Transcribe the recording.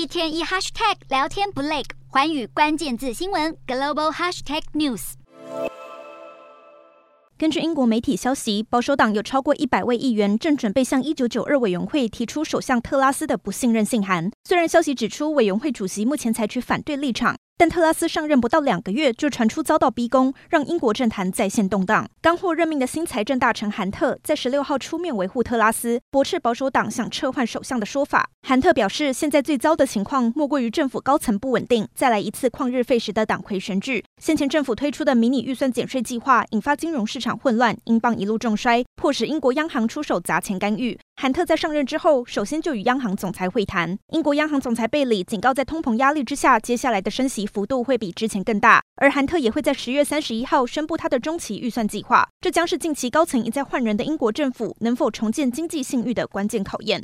一天一 hashtag 聊天不累，环宇关键字新闻 global hashtag news。根据英国媒体消息，保守党有超过一百位议员正准备向一九九二委员会提出首相特拉斯的不信任信函。虽然消息指出，委员会主席目前采取反对立场。但特拉斯上任不到两个月，就传出遭到逼宫，让英国政坛再现动荡。刚获任命的新财政大臣韩特在十六号出面维护特拉斯，驳斥保守党想撤换首相的说法。韩特表示，现在最糟的情况莫过于政府高层不稳定，再来一次旷日费时的党魁选举。先前政府推出的迷你预算减税计划引发金融市场混乱，英镑一路重摔，迫使英国央行出手砸钱干预。韩特在上任之后，首先就与央行总裁会谈。英国央行总裁贝里警告，在通膨压力之下，接下来的升息幅度会比之前更大。而韩特也会在十月三十一号宣布他的中期预算计划，这将是近期高层一再换人的英国政府能否重建经济信誉的关键考验。